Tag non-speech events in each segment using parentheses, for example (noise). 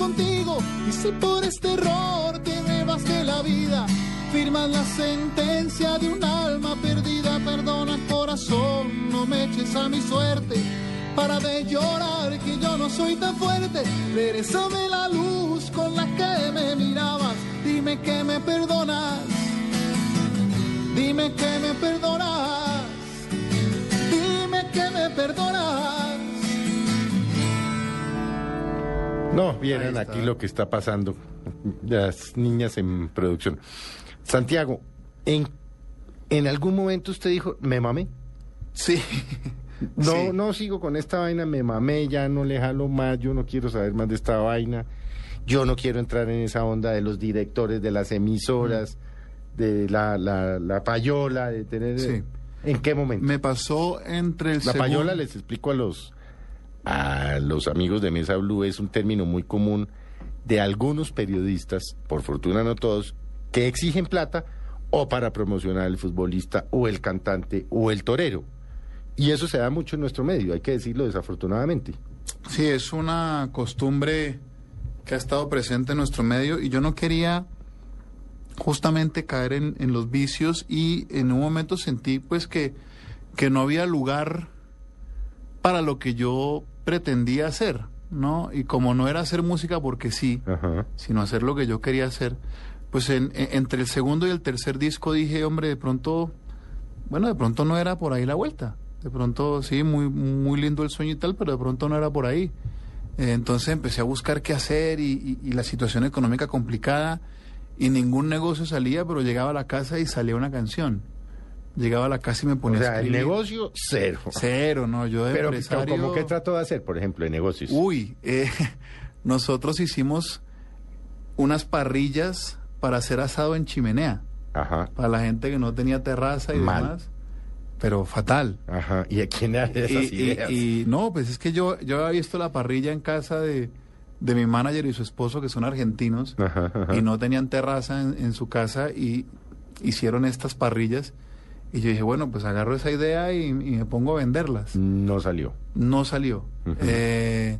Y si por este error te llevas de la vida, firmas la sentencia de un alma perdida. Perdona corazón, no me eches a mi suerte. Para de llorar que yo no soy tan fuerte. Regresame la luz con la que me mirabas. Dime que me perdonas. No, vieran aquí lo que está pasando. Las niñas en producción. Santiago, ¿en, en algún momento usted dijo, me mamé? Sí. (laughs) No, Sí. no sigo con esta vaina, me mamé, ya no le jalo más, yo no quiero saber más de esta vaina. Yo no quiero entrar en esa onda de los directores de las emisoras, de la, la, la payola, de tener... Sí. ¿En qué momento? Me pasó entre el La segundo- payola, les explico a los, a los amigos de Mesa Blue, es un término muy común de algunos periodistas, por fortuna no todos, que exigen plata o para promocionar al futbolista o el cantante o el torero. Y eso se da mucho en nuestro medio, hay que decirlo desafortunadamente. Sí, es una costumbre que ha estado presente en nuestro medio y yo no quería justamente caer en, en los vicios y en un momento sentí pues que, que no había lugar para lo que yo pretendía hacer, ¿no? Y como no era hacer música porque sí, Ajá. sino hacer lo que yo quería hacer, pues en- en- entre el segundo y el tercer disco dije, hombre, de pronto, bueno, de pronto no era por ahí la vuelta. De pronto, sí, muy, muy lindo el sueño y tal, pero de pronto no era por ahí. Eh, entonces empecé a buscar qué hacer y, y- y la situación económica complicada y ningún negocio salía, pero llegaba a la casa y salía una canción. Llegaba a la casa y me O ponía a sea, el negocio, cero. Cero, no, yo de Pero, empresario... ¿cómo que trató de hacer, por ejemplo, de negocios? Uy, eh, (laughs) nosotros hicimos unas parrillas para hacer asado en chimenea, Ajá, para la gente que no tenía terraza y Mal. demás, pero fatal. ajá. ¿Y a quién Y, esas y- ideas? y no, pues es que yo, yo había visto la parrilla en casa de, de mi manager y su esposo, que son argentinos, Ajá, ajá. y no tenían terraza en, en su casa y hicieron estas parrillas. Y yo dije, bueno, pues agarro esa idea y, y me pongo a venderlas. No salió. No salió. Eh,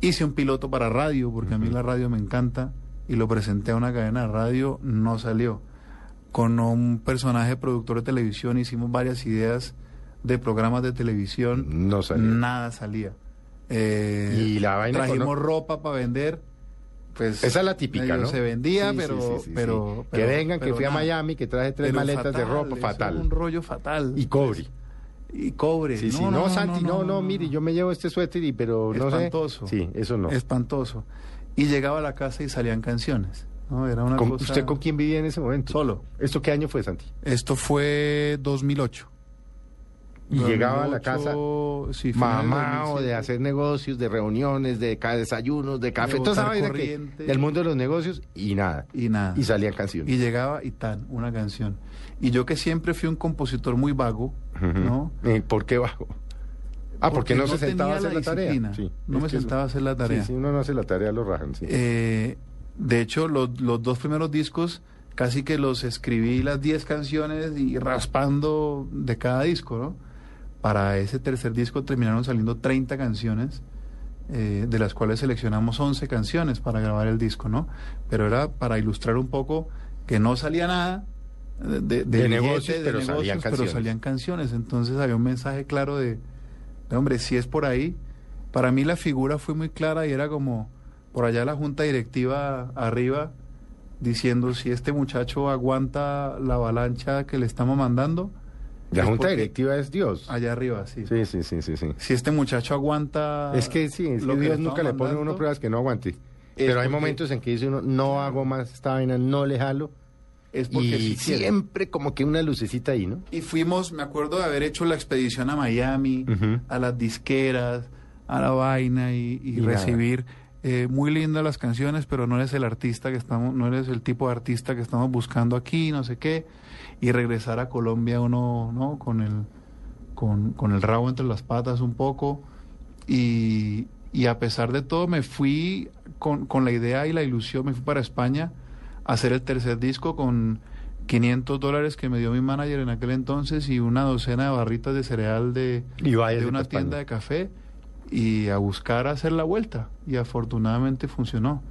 hice un piloto para radio, porque a mí la radio me encanta, y lo presenté a una cadena de radio, no salió. Con un personaje productor de televisión hicimos varias ideas de programas de televisión, No salió. nada salía. Eh, Y la vaina trajimos con- ropa para vender, pues Esa es la típica, ¿no? se vendía, Sí, pero, sí, sí, sí. pero, que pero- vengan, que fui a. Miami, que traje tres Pero maletas de ropa, fatal. Un rollo fatal. Y cobre. Y cobre. Sí, sí, no, Santi, no, no, mire, yo me llevo este suéter, y, pero no Espantoso. sé. Sí, eso no. Espantoso. Y llegaba a la casa y salían canciones. ¿no? Era una ¿Con- cosa... ¿Usted con quién vivía en ese momento? Solo. ¿Esto qué año fue, Santi? Esto fue 2008. Y llegaba a la 2008, casa sí, mamado de 2007. hacer negocios, de reuniones, de desayunos, de café, De toda esa que- del mundo de los negocios y nada. Y nada. Y salían canciones. Y llegaba y tan, una canción. Y yo que siempre fui un compositor muy vago. ¿no? ¿Y ¿Por qué bajo? Ah, porque, no, se sentaba a hacer la, tarea. Sí, no me sentaba a hacer la tarea. Sí, si uno no hace la tarea, lo rajan. Sí. Eh, de hecho, los, los dos primeros discos casi que los escribí las 10 canciones y raspando de cada disco, ¿no? Para ese tercer disco terminaron saliendo 30 canciones, eh, de las cuales seleccionamos 11 canciones para grabar el disco, ¿no? Pero era para ilustrar un poco que no salía nada de, de, De billete, negocios, pero salían pero canciones. salían canciones. Entonces había un mensaje claro de, de, hombre, si es por ahí. Para mí la figura fue muy clara y era como por allá la junta directiva arriba diciendo si este muchacho aguanta la avalancha que le estamos mandando. La junta directiva es Dios. Allá arriba, sí. Sí, sí, sí, sí, sí. Si este muchacho aguanta... Es que sí, es lo que que Dios nunca le pone a uno pruebas que no aguante. Pero hay momentos en que dice uno, no hago más esta vaina, no le jalo. Es porque y sí siempre como que una lucecita ahí, ¿no? Y fuimos, me acuerdo de haber hecho la expedición a Miami, a las disqueras, a la vaina y, y Y nada. Eh, muy lindas las canciones, pero no eres el artista que estamos, no eres el tipo de artista que estamos buscando aquí, no sé qué, y regresar a Colombia uno, ¿no? Con el, con, con el rabo entre las patas un poco. Y, y a pesar de todo me fui con, con la idea y la ilusión, me fui para España a hacer el tercer disco con 500 dólares que me dio mi manager en aquel entonces y una docena de barritas de cereal de, Y de una tienda de café y a buscar hacer la vuelta y afortunadamente funcionó.